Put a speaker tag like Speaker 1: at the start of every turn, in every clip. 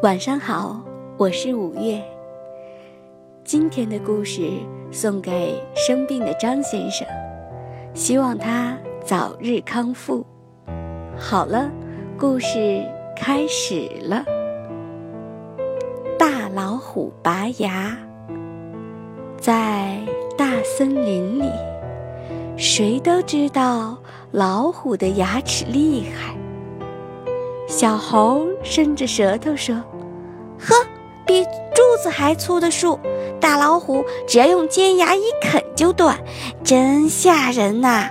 Speaker 1: 晚上好，我是五月。今天的故事送给生病的张先生，希望他早日康复。好了，故事开始了。大老虎拔牙，在大森林里，谁都知道老虎的牙齿厉害。小猴伸着舌头说：“
Speaker 2: 呵，比柱子还粗的树，大老虎只要用尖牙一啃就断，真吓人呐！”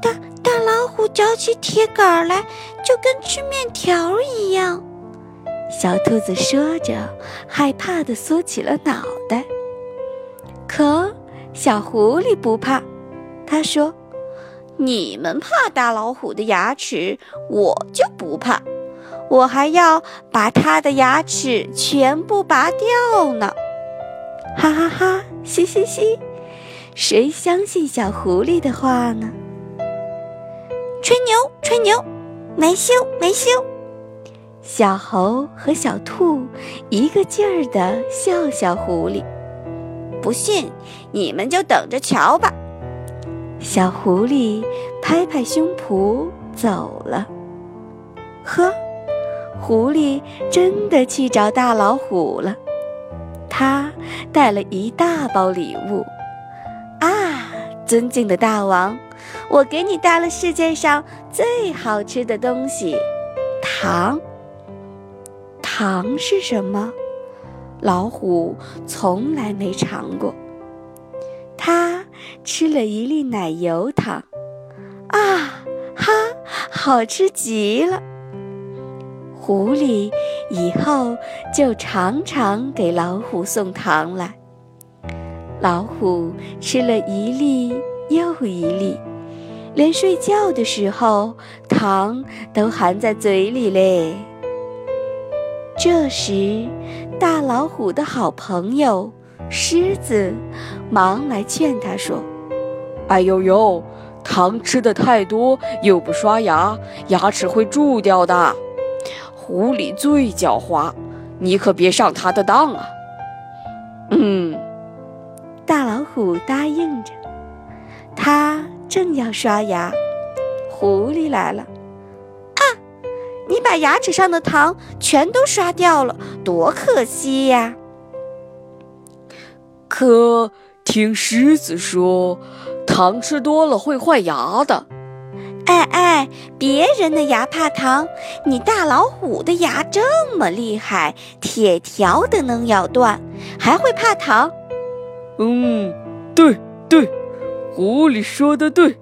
Speaker 2: 大大老虎嚼起铁杆来，就跟吃面条一样。
Speaker 1: 小兔子说着，害怕地缩起了脑袋。可小狐狸不怕，他说。
Speaker 2: 你们怕大老虎的牙齿，我就不怕。我还要把它的牙齿全部拔掉呢！
Speaker 1: 哈哈哈，嘻嘻嘻，谁相信小狐狸的话呢？
Speaker 2: 吹牛，吹牛，没羞，没羞！
Speaker 1: 小猴和小兔一个劲儿地笑小狐狸。
Speaker 2: 不信，你们就等着瞧吧。
Speaker 1: 小狐狸拍拍胸脯走了。呵，狐狸真的去找大老虎了。他带了一大包礼物。啊，尊敬的大王，我给你带了世界上最好吃的东西——糖。糖是什么？老虎从来没尝过。吃了一粒奶油糖，啊哈，好吃极了！狐狸以后就常常给老虎送糖来。老虎吃了一粒又一粒，连睡觉的时候糖都含在嘴里嘞。这时，大老虎的好朋友。狮子忙来劝他说：“
Speaker 3: 哎呦呦，糖吃的太多又不刷牙，牙齿会蛀掉的。狐狸最狡猾，你可别上他的当啊！”
Speaker 1: 嗯，大老虎答应着。他正要刷牙，狐狸来了。
Speaker 2: 啊，你把牙齿上的糖全都刷掉了，多可惜呀！
Speaker 3: 可听狮子说，糖吃多了会坏牙的。
Speaker 2: 哎哎，别人的牙怕糖，你大老虎的牙这么厉害，铁条都能咬断，还会怕糖？
Speaker 3: 嗯，对对，狐狸说的对。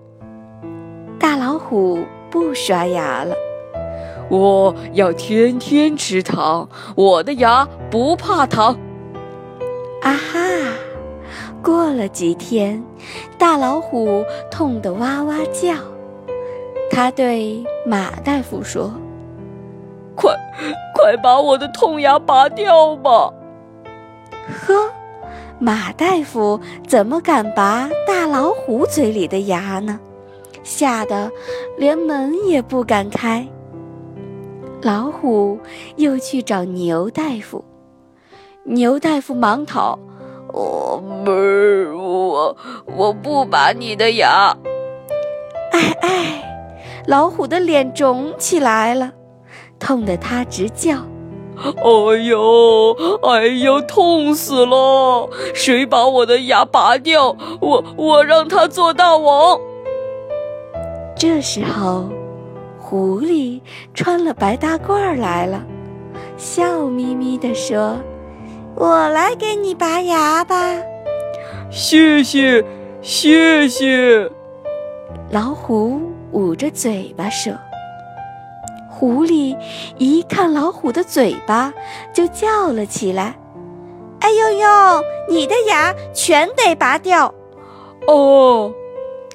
Speaker 1: 大老虎不刷牙了，
Speaker 3: 我要天天吃糖，我的牙不怕糖。
Speaker 1: 啊哈！过了几天，大老虎痛得哇哇叫。他对马大夫说：“
Speaker 3: 快，快把我的痛牙拔掉吧！”
Speaker 1: 呵，马大夫怎么敢拔大老虎嘴里的牙呢？吓得连门也不敢开。老虎又去找牛大夫。牛大夫忙讨：“
Speaker 3: 我不，我我不拔你的牙。”
Speaker 1: 哎哎，老虎的脸肿起来了，痛得他直叫：“
Speaker 3: 哎呦，哎呦，痛死了！谁把我的牙拔掉？我我让他做大王。”
Speaker 1: 这时候，狐狸穿了白大褂来了，笑眯眯地说。
Speaker 2: 我来给你拔牙吧，
Speaker 3: 谢谢，谢谢。
Speaker 1: 老虎捂着嘴巴说：“狐狸一看老虎的嘴巴，就叫了起来：‘
Speaker 2: 哎呦呦，你的牙全得拔掉！’
Speaker 3: 哦，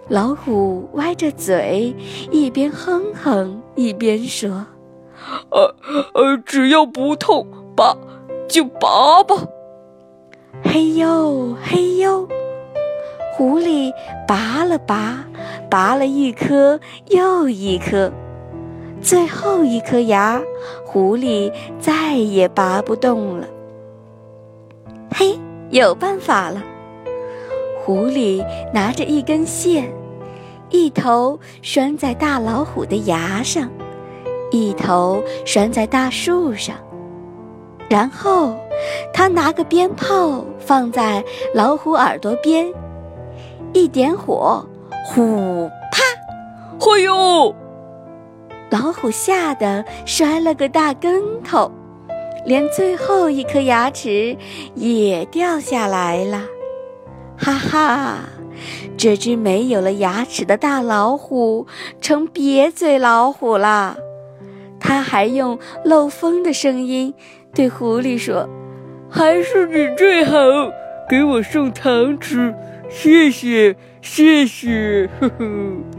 Speaker 1: 老虎歪着嘴，一边哼哼一边说：‘
Speaker 3: 呃呃，只要不痛，拔。’”就拔吧，
Speaker 1: 嘿呦嘿呦，狐狸拔了拔，拔了一颗又一颗，最后一颗牙，狐狸再也拔不动了。嘿，有办法了！狐狸拿着一根线，一头拴在大老虎的牙上，一头拴在大树上。然后，他拿个鞭炮放在老虎耳朵边，一点火，呼啪！
Speaker 3: 哎呦！
Speaker 1: 老虎吓得摔了个大跟头，连最后一颗牙齿也掉下来了。哈哈，这只没有了牙齿的大老虎成瘪嘴老虎啦！他还用漏风的声音。对狐狸说：“
Speaker 3: 还是你最好，给我送糖吃，谢谢，谢谢。”呵呵。